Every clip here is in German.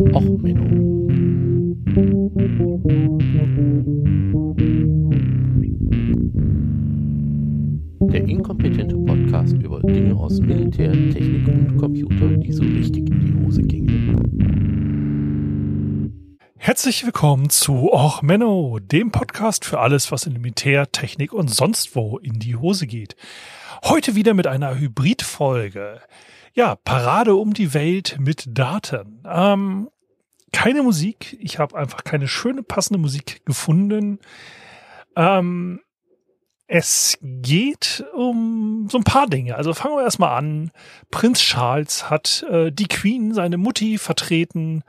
Och, Menno. Der inkompetente Podcast über Dinge aus Militär, Technik und Computer, die so richtig in die Hose gingen. Herzlich willkommen zu Och Menno, dem Podcast für alles, was in Militär, Technik und sonst wo in die Hose geht. Heute wieder mit einer Hybridfolge. Ja, Parade um die Welt mit Daten. Ähm, keine Musik. Ich habe einfach keine schöne, passende Musik gefunden. Ähm, es geht um so ein paar Dinge. Also fangen wir erstmal an. Prinz Charles hat äh, die Queen, seine Mutti, vertreten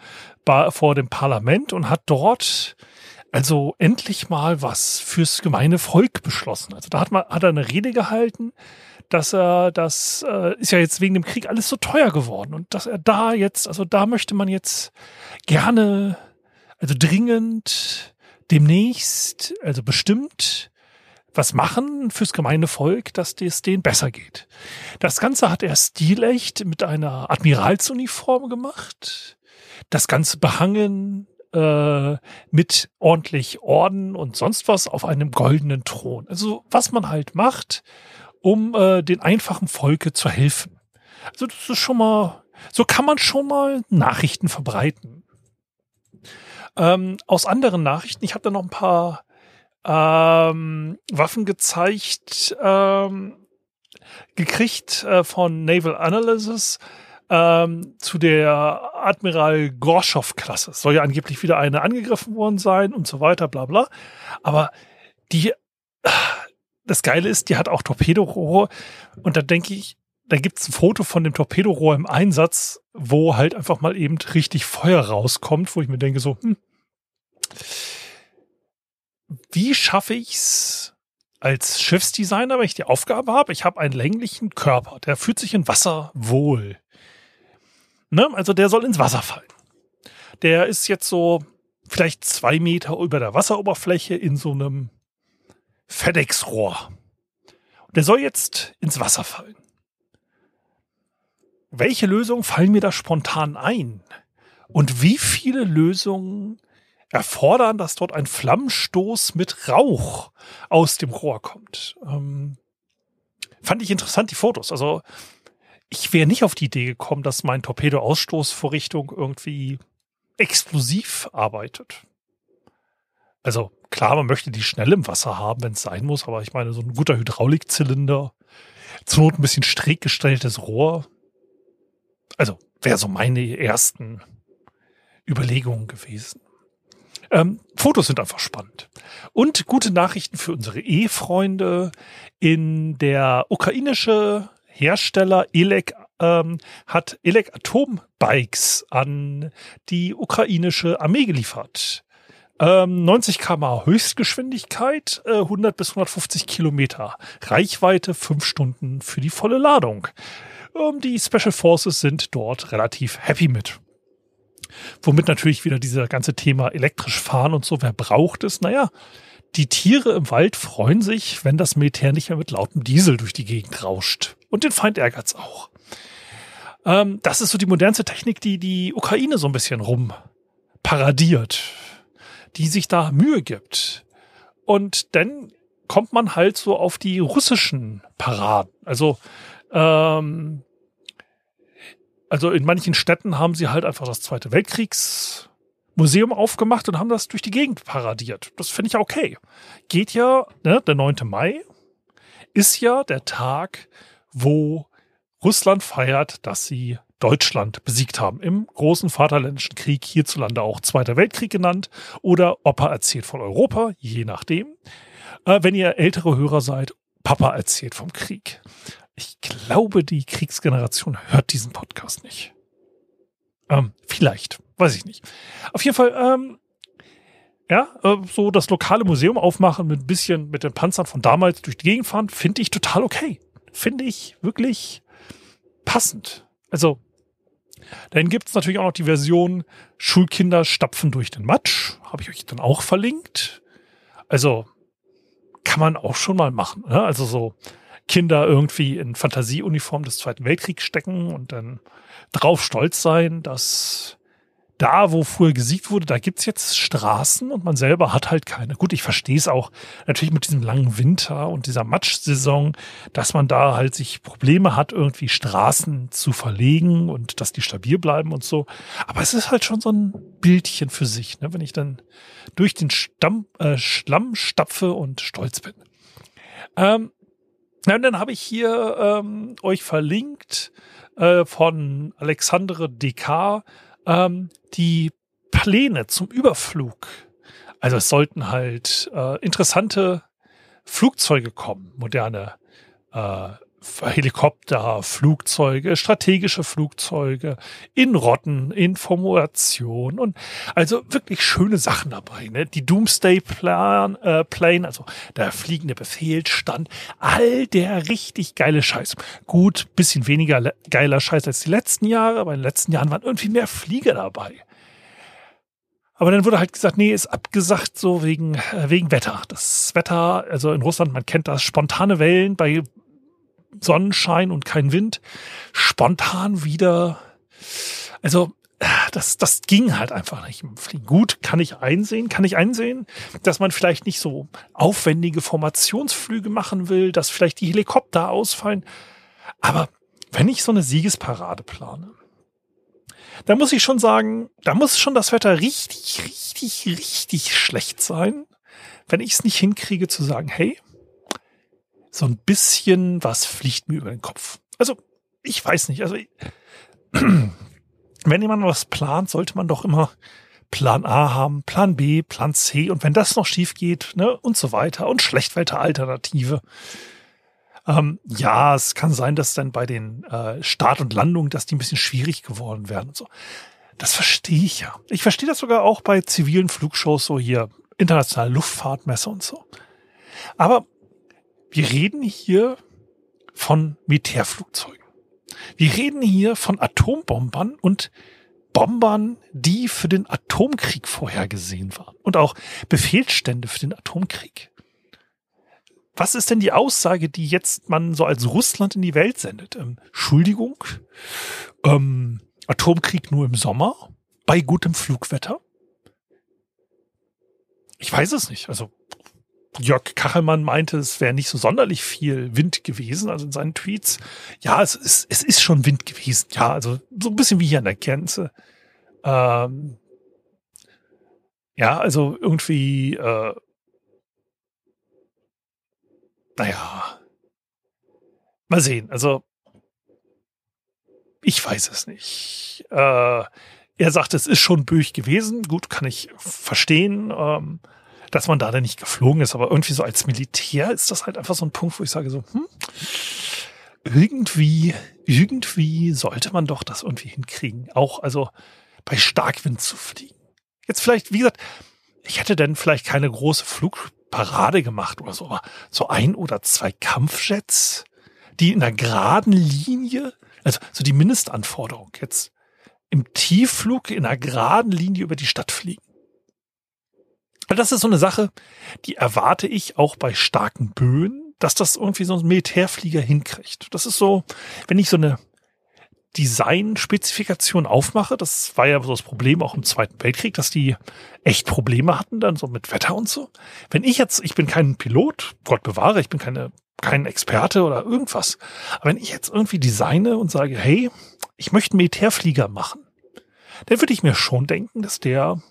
vor dem Parlament und hat dort also endlich mal was fürs gemeine Volk beschlossen. Also da hat, man, hat er eine Rede gehalten, dass er, das äh, ist ja jetzt wegen dem Krieg alles so teuer geworden und dass er da jetzt, also da möchte man jetzt gerne, also dringend, demnächst, also bestimmt was machen fürs gemeine Volk, dass es denen besser geht. Das Ganze hat er stilecht mit einer Admiralsuniform gemacht. Das Ganze behangen äh, mit ordentlich Orden und sonst was auf einem goldenen Thron. Also was man halt macht, um äh, den einfachen Volke zu helfen. Also das ist schon mal, so kann man schon mal Nachrichten verbreiten. Ähm, aus anderen Nachrichten, ich habe da noch ein paar ähm, Waffen gezeigt, ähm, gekriegt äh, von Naval Analysis ähm, zu der Admiral Gorschow-Klasse. Soll ja angeblich wieder eine angegriffen worden sein und so weiter, bla bla. Aber die, das Geile ist, die hat auch Torpedorohre und da denke ich, da gibt's ein Foto von dem Torpedorohr im Einsatz, wo halt einfach mal eben richtig Feuer rauskommt, wo ich mir denke so, hm, wie schaffe ich's als Schiffsdesigner, wenn ich die Aufgabe habe, ich habe einen länglichen Körper, der fühlt sich in Wasser wohl. Ne? Also der soll ins Wasser fallen. Der ist jetzt so vielleicht zwei Meter über der Wasseroberfläche in so einem FedEx-Rohr. Der soll jetzt ins Wasser fallen. Welche Lösungen fallen mir da spontan ein? Und wie viele Lösungen erfordern, dass dort ein Flammenstoß mit Rauch aus dem Rohr kommt? Ähm, fand ich interessant, die Fotos. Also ich wäre nicht auf die Idee gekommen, dass mein Torpedo-Ausstoßvorrichtung irgendwie explosiv arbeitet. Also klar, man möchte die schnell im Wasser haben, wenn es sein muss, aber ich meine, so ein guter Hydraulikzylinder, zur Not ein bisschen schräg gestelltes Rohr. Also wäre so meine ersten Überlegungen gewesen. Ähm, Fotos sind einfach spannend. Und gute Nachrichten für unsere E-Freunde. In der ukrainische Hersteller Elek ähm, hat Elek Atombikes an die ukrainische Armee geliefert. 90 km Höchstgeschwindigkeit, 100 äh, bis 150 Kilometer. Reichweite 5 Stunden für die volle Ladung. Ähm, die Special Forces sind dort relativ happy mit. Womit natürlich wieder dieser ganze Thema elektrisch fahren und so, wer braucht es? Naja, die Tiere im Wald freuen sich, wenn das Militär nicht mehr mit lautem Diesel durch die Gegend rauscht. Und den Feind ärgert's auch. Ähm, das ist so die modernste Technik, die die Ukraine so ein bisschen rumparadiert die sich da Mühe gibt. Und dann kommt man halt so auf die russischen Paraden. Also, ähm, also in manchen Städten haben sie halt einfach das Zweite Weltkriegsmuseum aufgemacht und haben das durch die Gegend paradiert. Das finde ich okay. Geht ja, ne, der 9. Mai ist ja der Tag, wo Russland feiert, dass sie Deutschland besiegt haben im großen Vaterländischen Krieg, hierzulande auch Zweiter Weltkrieg genannt oder Opa erzählt von Europa, je nachdem. Äh, wenn ihr ältere Hörer seid, Papa erzählt vom Krieg. Ich glaube, die Kriegsgeneration hört diesen Podcast nicht. Ähm, vielleicht, weiß ich nicht. Auf jeden Fall, ähm, ja, äh, so das lokale Museum aufmachen mit ein bisschen mit den Panzern von damals durch die Gegend fahren, finde ich total okay. Finde ich wirklich passend. Also dann gibt es natürlich auch noch die Version Schulkinder stapfen durch den Matsch. Habe ich euch dann auch verlinkt. Also kann man auch schon mal machen. Ne? Also so Kinder irgendwie in Fantasieuniform des Zweiten Weltkriegs stecken und dann drauf stolz sein, dass da, wo früher gesiegt wurde, da gibt's jetzt Straßen und man selber hat halt keine. Gut, ich verstehe es auch natürlich mit diesem langen Winter und dieser Matschsaison, dass man da halt sich Probleme hat, irgendwie Straßen zu verlegen und dass die stabil bleiben und so. Aber es ist halt schon so ein Bildchen für sich, ne? wenn ich dann durch den Stamm, äh, Schlamm stapfe und stolz bin. Ähm, ja, und dann habe ich hier ähm, euch verlinkt äh, von Alexandre DK ähm, die Pläne zum Überflug. Also es sollten halt äh, interessante Flugzeuge kommen, moderne äh, Helikopter, Flugzeuge, strategische Flugzeuge in Rotten, in Formulation und also wirklich schöne Sachen dabei. Ne? Die Doomsday Plan, äh, Plane, also der fliegende Befehlsstand, all der richtig geile Scheiß. Gut, bisschen weniger geiler Scheiß als die letzten Jahre, aber in den letzten Jahren waren irgendwie mehr Flieger dabei. Aber dann wurde halt gesagt, nee, ist abgesagt so wegen, äh, wegen Wetter. Das Wetter, also in Russland, man kennt das, spontane Wellen bei Sonnenschein und kein Wind, spontan wieder. Also das, das ging halt einfach nicht im Fliegen. Gut, kann ich einsehen, kann ich einsehen, dass man vielleicht nicht so aufwendige Formationsflüge machen will, dass vielleicht die Helikopter ausfallen. Aber wenn ich so eine Siegesparade plane, da muss ich schon sagen, da muss schon das Wetter richtig, richtig, richtig schlecht sein, wenn ich es nicht hinkriege zu sagen, hey, so ein bisschen was fliegt mir über den Kopf. Also, ich weiß nicht. Also, wenn jemand was plant, sollte man doch immer Plan A haben, Plan B, Plan C und wenn das noch schief geht, ne, und so weiter und Schlechtwetteralternative. Ähm, ja, es kann sein, dass dann bei den äh, Start und Landung, dass die ein bisschen schwierig geworden werden und so. Das verstehe ich ja. Ich verstehe das sogar auch bei zivilen Flugshows, so hier internationale Luftfahrtmesse und so. Aber wir reden hier von Militärflugzeugen. Wir reden hier von Atombombern und Bombern, die für den Atomkrieg vorhergesehen waren und auch Befehlsstände für den Atomkrieg. Was ist denn die Aussage, die jetzt man so als Russland in die Welt sendet? Ähm, Entschuldigung, ähm, Atomkrieg nur im Sommer bei gutem Flugwetter? Ich weiß es nicht. Also Jörg Kachelmann meinte, es wäre nicht so sonderlich viel Wind gewesen, also in seinen Tweets. Ja, es ist, es ist schon Wind gewesen. Ja, also so ein bisschen wie hier an der Grenze. Ähm, ja, also irgendwie, äh, naja, mal sehen. Also, ich weiß es nicht. Äh, er sagt, es ist schon böig gewesen. Gut, kann ich verstehen. Ähm, dass man da dann nicht geflogen ist. Aber irgendwie so als Militär ist das halt einfach so ein Punkt, wo ich sage so, hm, irgendwie, irgendwie sollte man doch das irgendwie hinkriegen. Auch also bei Starkwind zu fliegen. Jetzt vielleicht, wie gesagt, ich hätte dann vielleicht keine große Flugparade gemacht oder so, aber so ein oder zwei Kampfjets, die in einer geraden Linie, also so die Mindestanforderung jetzt im Tiefflug in einer geraden Linie über die Stadt fliegen. Das ist so eine Sache, die erwarte ich auch bei starken Böen, dass das irgendwie so ein Militärflieger hinkriegt. Das ist so, wenn ich so eine Design-Spezifikation aufmache, das war ja so das Problem auch im Zweiten Weltkrieg, dass die echt Probleme hatten dann so mit Wetter und so. Wenn ich jetzt, ich bin kein Pilot, Gott bewahre, ich bin keine, kein Experte oder irgendwas. Aber wenn ich jetzt irgendwie designe und sage, hey, ich möchte einen Militärflieger machen, dann würde ich mir schon denken, dass der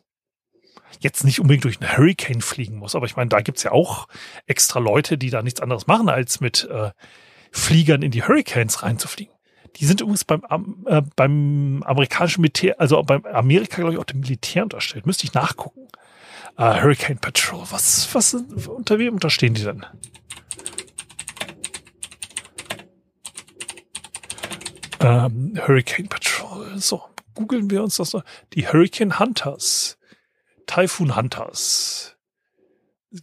jetzt nicht unbedingt durch einen Hurricane fliegen muss. Aber ich meine, da gibt's ja auch extra Leute, die da nichts anderes machen, als mit äh, Fliegern in die Hurricanes reinzufliegen. Die sind übrigens beim, äh, beim amerikanischen Militär, also beim Amerika, glaube ich, auch dem Militär unterstellt. Müsste ich nachgucken. Uh, Hurricane Patrol. Was, was, unter wem unterstehen die denn? Ähm, Hurricane Patrol. So, googeln wir uns das. Noch. Die Hurricane Hunters. Typhoon Hunters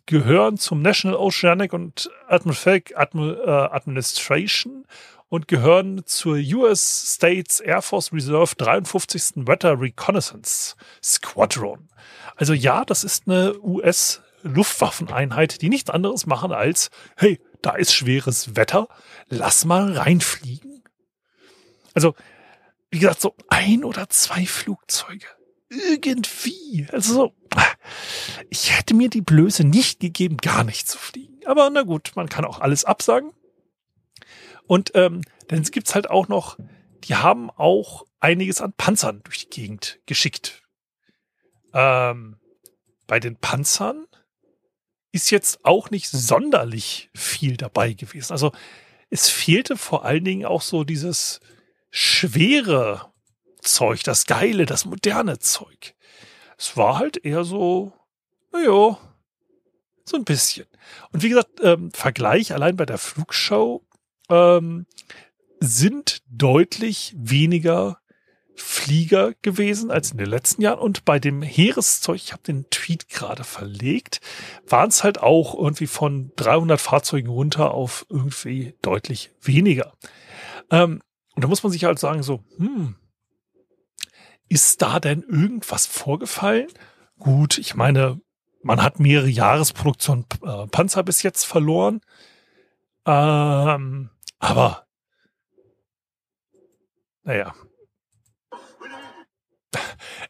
gehören zum National Oceanic and Atmospheric äh, Administration und gehören zur US States Air Force Reserve 53. Weather Reconnaissance Squadron. Also ja, das ist eine US Luftwaffeneinheit, die nichts anderes machen als, hey, da ist schweres Wetter, lass mal reinfliegen. Also, wie gesagt, so ein oder zwei Flugzeuge irgendwie, also ich hätte mir die Blöße nicht gegeben, gar nicht zu fliegen. Aber na gut, man kann auch alles absagen. Und ähm, dann gibt's halt auch noch, die haben auch einiges an Panzern durch die Gegend geschickt. Ähm, bei den Panzern ist jetzt auch nicht sonderlich viel dabei gewesen. Also es fehlte vor allen Dingen auch so dieses schwere Zeug, das geile, das moderne Zeug. Es war halt eher so, naja, so ein bisschen. Und wie gesagt, ähm, Vergleich allein bei der Flugshow ähm, sind deutlich weniger Flieger gewesen als in den letzten Jahren. Und bei dem Heereszeug, ich habe den Tweet gerade verlegt, waren es halt auch irgendwie von 300 Fahrzeugen runter auf irgendwie deutlich weniger. Ähm, und da muss man sich halt sagen, so, hm, ist da denn irgendwas vorgefallen? Gut, ich meine, man hat mehrere Jahresproduktion äh, Panzer bis jetzt verloren. Ähm, aber, naja,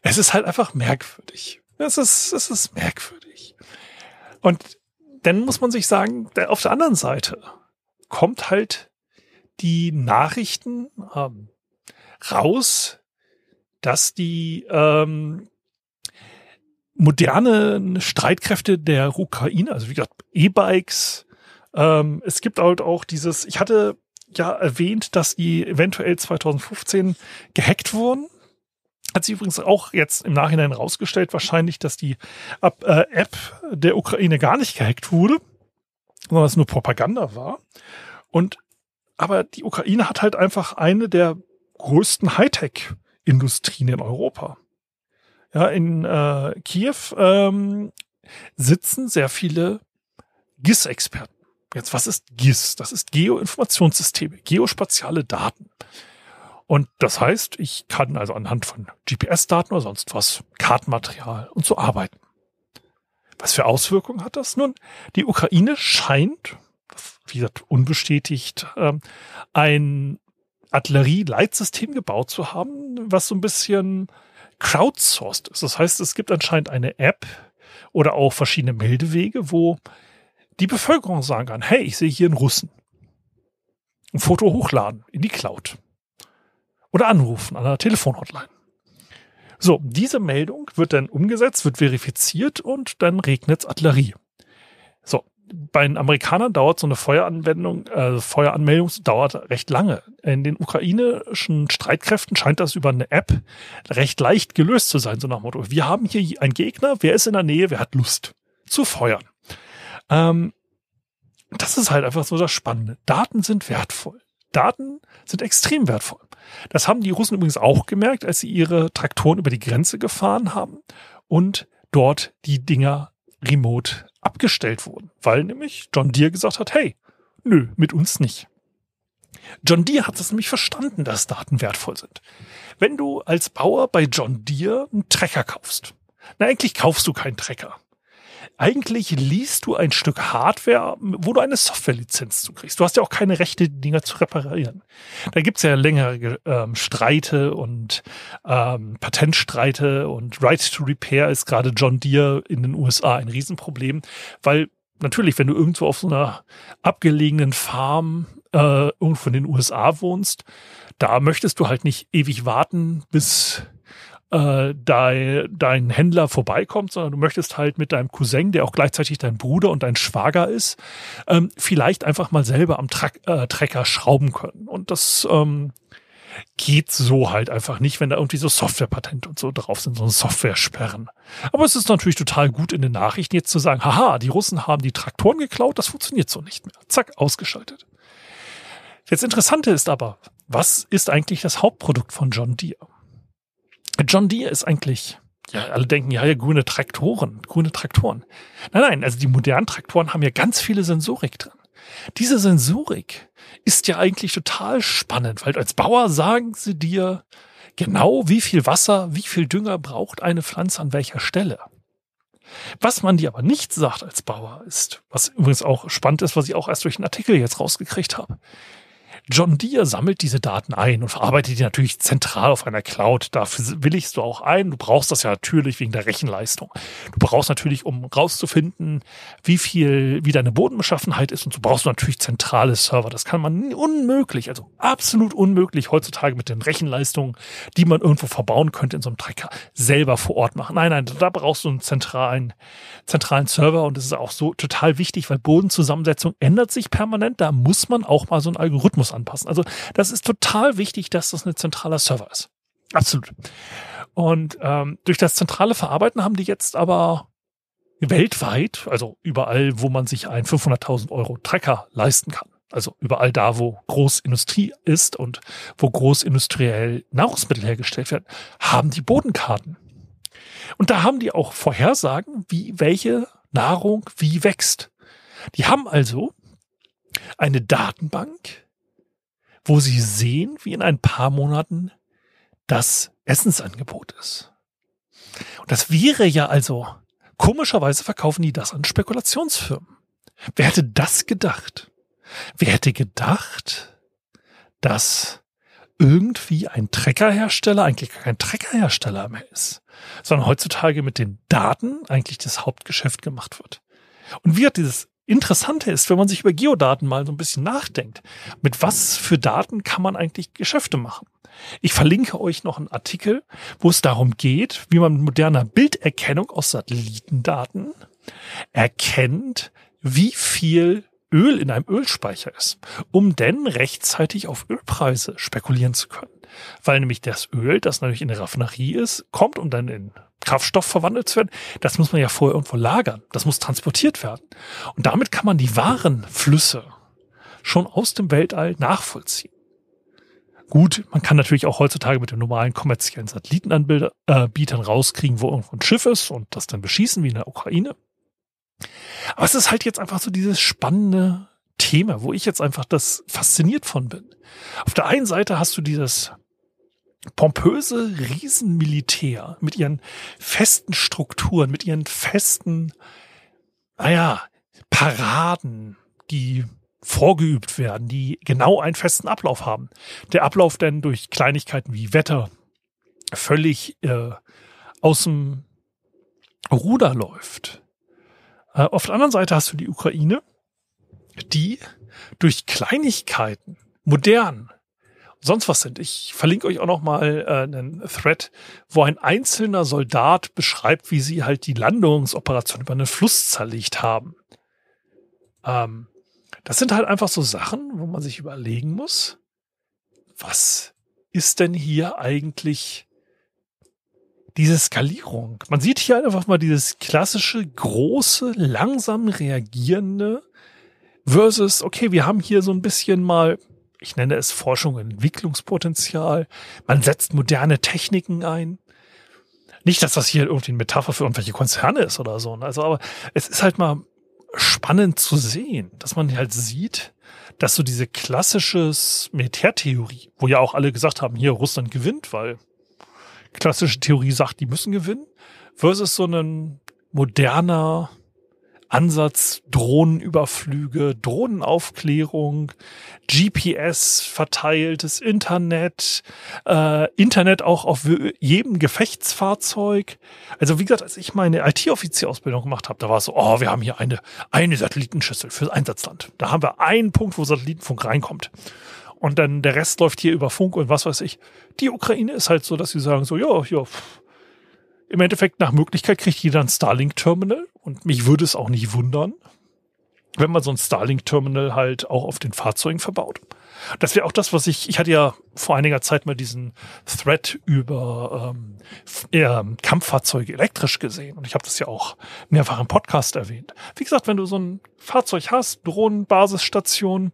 es ist halt einfach merkwürdig. Es ist, es ist merkwürdig. Und dann muss man sich sagen, auf der anderen Seite kommt halt die Nachrichten ähm, raus, dass die ähm, modernen Streitkräfte der Ukraine, also wie gesagt, E-Bikes, ähm, es gibt halt auch dieses, ich hatte ja erwähnt, dass die eventuell 2015 gehackt wurden. Hat sich übrigens auch jetzt im Nachhinein rausgestellt, wahrscheinlich, dass die äh, App der Ukraine gar nicht gehackt wurde, sondern es nur Propaganda war. Und aber die Ukraine hat halt einfach eine der größten Hightech-Industrien in Europa. Ja, in äh, Kiew ähm, sitzen sehr viele GIS-Experten. Jetzt, was ist GIS? Das ist Geoinformationssysteme, geospatiale Daten. Und das heißt, ich kann also anhand von GPS-Daten oder sonst was, Kartenmaterial und so arbeiten. Was für Auswirkungen hat das? Nun, die Ukraine scheint, wie gesagt, unbestätigt, ähm, ein Artillerie-Leitsystem gebaut zu haben, was so ein bisschen crowdsourced ist. Das heißt, es gibt anscheinend eine App oder auch verschiedene Meldewege, wo die Bevölkerung sagen kann, hey, ich sehe hier einen Russen. Ein Foto hochladen in die Cloud. Oder anrufen an einer Telefonhotline. So, diese Meldung wird dann umgesetzt, wird verifiziert und dann regnet Artillerie. So, bei den Amerikanern dauert so eine Feueranwendung, äh, Feueranmeldung dauert recht lange. In den ukrainischen Streitkräften scheint das über eine App recht leicht gelöst zu sein, so nach Motto. Wir haben hier einen Gegner, wer ist in der Nähe, wer hat Lust zu feuern. Ähm, das ist halt einfach so das Spannende. Daten sind wertvoll. Daten sind extrem wertvoll. Das haben die Russen übrigens auch gemerkt, als sie ihre Traktoren über die Grenze gefahren haben und dort die Dinger remote abgestellt wurden, weil nämlich John Deere gesagt hat, hey, nö, mit uns nicht. John Deere hat es nämlich verstanden, dass Daten wertvoll sind. Wenn du als Bauer bei John Deere einen Trecker kaufst, na eigentlich kaufst du keinen Trecker eigentlich liest du ein Stück Hardware, wo du eine Softwarelizenz zukriegst. Du hast ja auch keine Rechte, die Dinger zu reparieren. Da gibt's ja längere ähm, Streite und ähm, Patentstreite und Right to Repair ist gerade John Deere in den USA ein Riesenproblem, weil natürlich, wenn du irgendwo auf so einer abgelegenen Farm äh, irgendwo in den USA wohnst, da möchtest du halt nicht ewig warten, bis äh, dein, dein Händler vorbeikommt, sondern du möchtest halt mit deinem Cousin, der auch gleichzeitig dein Bruder und dein Schwager ist, ähm, vielleicht einfach mal selber am Tra äh, Trecker schrauben können. Und das ähm, geht so halt einfach nicht, wenn da irgendwie so Softwarepatente und so drauf sind, so Software-Sperren. Aber es ist natürlich total gut in den Nachrichten jetzt zu sagen, haha, die Russen haben die Traktoren geklaut, das funktioniert so nicht mehr. Zack, ausgeschaltet. Jetzt Interessante ist aber, was ist eigentlich das Hauptprodukt von John Deere? John Deere ist eigentlich, ja, alle denken, ja, ja, grüne Traktoren, grüne Traktoren. Nein, nein, also die modernen Traktoren haben ja ganz viele Sensorik drin. Diese Sensorik ist ja eigentlich total spannend, weil als Bauer sagen sie dir genau, wie viel Wasser, wie viel Dünger braucht eine Pflanze an welcher Stelle. Was man dir aber nicht sagt als Bauer ist, was übrigens auch spannend ist, was ich auch erst durch einen Artikel jetzt rausgekriegt habe. John Deere sammelt diese Daten ein und verarbeitet die natürlich zentral auf einer Cloud. Dafür willigst du auch ein. Du brauchst das ja natürlich wegen der Rechenleistung. Du brauchst natürlich, um rauszufinden, wie viel, wie deine Bodenbeschaffenheit ist. Und so brauchst du natürlich zentrale Server. Das kann man unmöglich, also absolut unmöglich heutzutage mit den Rechenleistungen, die man irgendwo verbauen könnte in so einem Trecker, selber vor Ort machen. Nein, nein, da brauchst du einen zentralen, zentralen Server. Und das ist auch so total wichtig, weil Bodenzusammensetzung ändert sich permanent. Da muss man auch mal so einen Algorithmus anpassen. Also das ist total wichtig, dass das ein zentraler Server ist. Absolut. Und ähm, durch das zentrale Verarbeiten haben die jetzt aber weltweit, also überall, wo man sich einen 500.000 Euro Trecker leisten kann, also überall da, wo Großindustrie ist und wo großindustriell Nahrungsmittel hergestellt werden, haben die Bodenkarten. Und da haben die auch Vorhersagen, wie welche Nahrung wie wächst. Die haben also eine Datenbank, wo sie sehen, wie in ein paar Monaten das Essensangebot ist. Und das wäre ja also, komischerweise verkaufen die das an Spekulationsfirmen. Wer hätte das gedacht? Wer hätte gedacht, dass irgendwie ein Treckerhersteller eigentlich kein Treckerhersteller mehr ist, sondern heutzutage mit den Daten eigentlich das Hauptgeschäft gemacht wird. Und wie hat dieses Interessante ist, wenn man sich über Geodaten mal so ein bisschen nachdenkt, mit was für Daten kann man eigentlich Geschäfte machen? Ich verlinke euch noch einen Artikel, wo es darum geht, wie man mit moderner Bilderkennung aus Satellitendaten erkennt, wie viel Öl in einem Ölspeicher ist, um denn rechtzeitig auf Ölpreise spekulieren zu können. Weil nämlich das Öl, das natürlich in der Raffinerie ist, kommt, um dann in Kraftstoff verwandelt zu werden. Das muss man ja vorher irgendwo lagern. Das muss transportiert werden. Und damit kann man die Warenflüsse schon aus dem Weltall nachvollziehen. Gut, man kann natürlich auch heutzutage mit den normalen kommerziellen Satellitenanbietern rauskriegen, wo irgendwo ein Schiff ist und das dann beschießen wie in der Ukraine. Aber es ist halt jetzt einfach so dieses spannende Thema, wo ich jetzt einfach das fasziniert von bin. Auf der einen Seite hast du dieses pompöse Riesenmilitär mit ihren festen Strukturen, mit ihren festen, naja, Paraden, die vorgeübt werden, die genau einen festen Ablauf haben. Der Ablauf denn durch Kleinigkeiten wie Wetter völlig äh, aus dem Ruder läuft. Äh, auf der anderen Seite hast du die Ukraine, die durch Kleinigkeiten modern sonst was sind. Ich verlinke euch auch noch mal äh, einen Thread, wo ein einzelner Soldat beschreibt, wie sie halt die Landungsoperation über einen Fluss zerlegt haben. Ähm, das sind halt einfach so Sachen, wo man sich überlegen muss, was ist denn hier eigentlich diese Skalierung? Man sieht hier einfach mal dieses klassische, große, langsam reagierende versus, okay, wir haben hier so ein bisschen mal ich nenne es Forschung und Entwicklungspotenzial. Man setzt moderne Techniken ein. Nicht, dass das hier irgendwie eine Metapher für irgendwelche Konzerne ist oder so. Also, aber es ist halt mal spannend zu sehen, dass man halt sieht, dass so diese klassisches Militärtheorie, wo ja auch alle gesagt haben, hier Russland gewinnt, weil klassische Theorie sagt, die müssen gewinnen, versus so ein moderner Ansatz Drohnenüberflüge, Drohnenaufklärung, GPS verteiltes Internet, äh, Internet auch auf jedem Gefechtsfahrzeug. Also wie gesagt, als ich meine IT-Offizierausbildung gemacht habe, da war es so, oh, wir haben hier eine, eine Satellitenschüssel fürs Einsatzland. Da haben wir einen Punkt, wo Satellitenfunk reinkommt. Und dann der Rest läuft hier über Funk und was weiß ich. Die Ukraine ist halt so, dass sie sagen so, ja, ja, im Endeffekt nach Möglichkeit kriegt jeder ein Starlink-Terminal und mich würde es auch nicht wundern, wenn man so ein Starlink-Terminal halt auch auf den Fahrzeugen verbaut. Das wäre auch das, was ich, ich hatte ja vor einiger Zeit mal diesen Thread über ähm, eher Kampffahrzeuge elektrisch gesehen und ich habe das ja auch mehrfach im Podcast erwähnt. Wie gesagt, wenn du so ein Fahrzeug hast, Drohnen, Basisstation,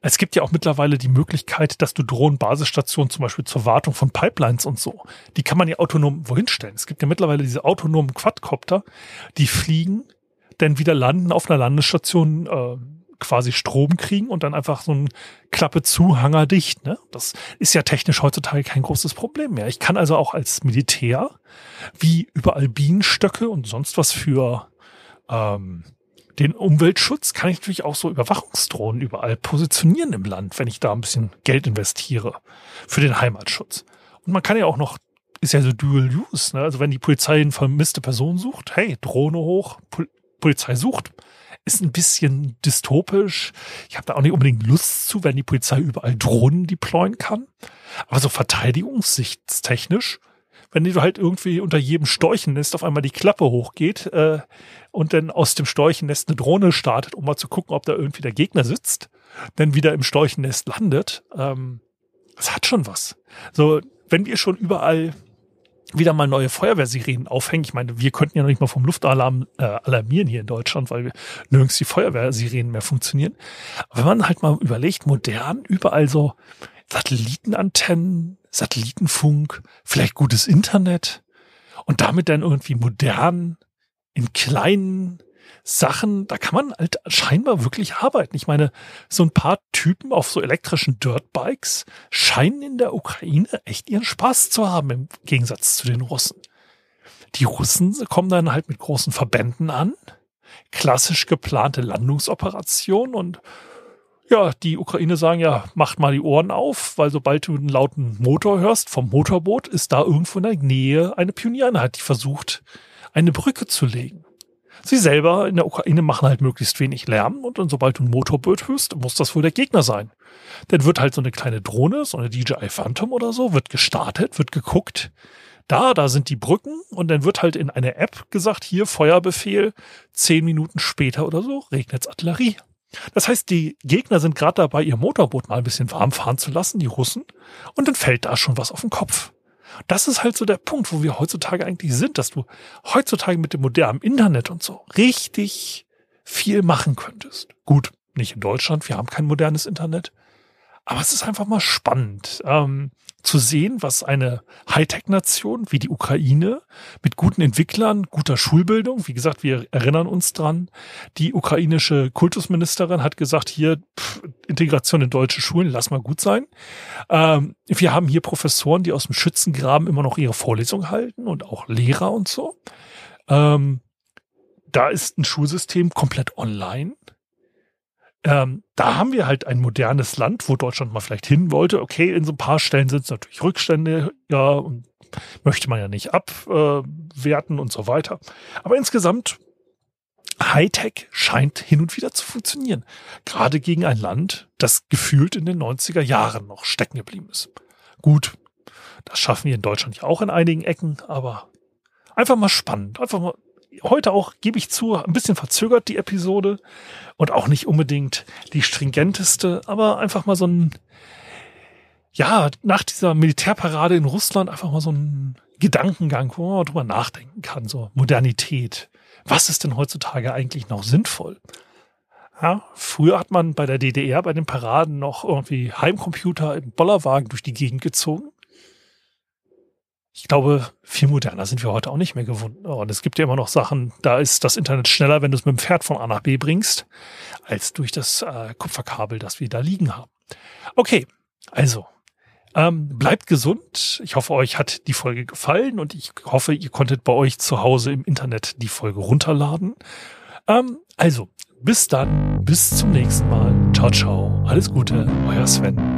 es gibt ja auch mittlerweile die Möglichkeit, dass du Drohnenbasisstationen zum Beispiel zur Wartung von Pipelines und so, die kann man ja autonom wohin stellen. Es gibt ja mittlerweile diese autonomen Quadcopter, die fliegen, dann wieder landen auf einer Landesstation, äh, quasi Strom kriegen und dann einfach so ein Klappe zu, Hanger dicht. Ne? Das ist ja technisch heutzutage kein großes Problem mehr. Ich kann also auch als Militär, wie überall Bienenstöcke und sonst was für ähm, Den Umweltschutz kann ich natürlich auch so Überwachungsdrohnen überall positionieren im Land, wenn ich da ein bisschen Geld investiere für den Heimatschutz. Und man kann ja auch noch, ist ja so Dual Use, ne? also wenn die Polizei eine vermisste Person sucht, hey, Drohne hoch, Pol Polizei sucht, ist ein bisschen dystopisch. Ich habe da auch nicht unbedingt Lust zu, wenn die Polizei überall Drohnen deployen kann. Aber so verteidigungssichtstechnisch, wenn du halt irgendwie unter jedem Storchennest auf einmal die Klappe hochgeht äh, und dann aus dem Storchennest eine Drohne startet, um mal zu gucken, ob da irgendwie der Gegner sitzt, dann wieder im Storchennest landet, ähm, das hat schon was. So, wenn wir schon überall wieder mal neue Feuerwehrsirenen aufhängen. Ich meine, wir könnten ja noch nicht mal vom Luftalarm äh, alarmieren hier in Deutschland, weil wir nirgends die Feuerwehrsirenen mehr funktionieren. Aber wenn man halt mal überlegt, modern, überall so Satellitenantennen, Satellitenfunk, vielleicht gutes Internet und damit dann irgendwie modern in kleinen Sachen, da kann man halt scheinbar wirklich arbeiten. Ich meine, so ein paar Typen auf so elektrischen Dirtbikes scheinen in der Ukraine echt ihren Spaß zu haben im Gegensatz zu den Russen. Die Russen kommen dann halt mit großen Verbänden an, klassisch geplante Landungsoperation und ja, die Ukraine sagen ja, macht mal die Ohren auf, weil sobald du einen lauten Motor hörst vom Motorboot, ist da irgendwo in der Nähe eine Pioniereinheit, die versucht, eine Brücke zu legen. Sie selber in der Ukraine machen halt möglichst wenig Lärm und dann, sobald du ein Motorboot hörst, muss das wohl der Gegner sein. Dann wird halt so eine kleine Drohne, so eine DJI Phantom oder so, wird gestartet, wird geguckt. Da, da sind die Brücken und dann wird halt in eine App gesagt, hier Feuerbefehl, zehn Minuten später oder so regnet's Artillerie. Das heißt, die Gegner sind gerade dabei, ihr Motorboot mal ein bisschen warm fahren zu lassen, die Russen, und dann fällt da schon was auf den Kopf. Das ist halt so der Punkt, wo wir heutzutage eigentlich sind, dass du heutzutage mit dem modernen Internet und so richtig viel machen könntest. Gut, nicht in Deutschland, wir haben kein modernes Internet. Aber es ist einfach mal spannend ähm, zu sehen, was eine Hightech-Nation wie die Ukraine mit guten Entwicklern, guter Schulbildung, wie gesagt, wir erinnern uns dran, die ukrainische Kultusministerin hat gesagt, hier pff, Integration in deutsche Schulen, lass mal gut sein. Ähm, wir haben hier Professoren, die aus dem Schützengraben immer noch ihre Vorlesung halten und auch Lehrer und so. Ähm, da ist ein Schulsystem komplett online. Ähm, da haben wir halt ein modernes Land, wo Deutschland mal vielleicht hin wollte. Okay, in so ein paar Stellen sind es natürlich Rückstände, ja, und möchte man ja nicht abwerten äh, und so weiter. Aber insgesamt, Hightech scheint hin und wieder zu funktionieren. Gerade gegen ein Land, das gefühlt in den 90er Jahren noch stecken geblieben ist. Gut, das schaffen wir in Deutschland ja auch in einigen Ecken, aber einfach mal spannend, einfach mal heute auch, gebe ich zu, ein bisschen verzögert die Episode und auch nicht unbedingt die stringenteste, aber einfach mal so ein, ja, nach dieser Militärparade in Russland einfach mal so ein Gedankengang, wo man drüber nachdenken kann, so Modernität. Was ist denn heutzutage eigentlich noch sinnvoll? Ja, früher hat man bei der DDR bei den Paraden noch irgendwie Heimcomputer im Bollerwagen durch die Gegend gezogen ich glaube, viel moderner sind wir heute auch nicht mehr gewohnt. Und es gibt ja immer noch Sachen, da ist das Internet schneller, wenn du es mit dem Pferd von A nach B bringst, als durch das äh, Kupferkabel, das wir da liegen haben. Okay, also ähm, bleibt gesund. Ich hoffe, euch hat die Folge gefallen und ich hoffe, ihr konntet bei euch zu Hause im Internet die Folge runterladen. Ähm, also, bis dann, bis zum nächsten Mal. Ciao, ciao. Alles Gute, euer Sven.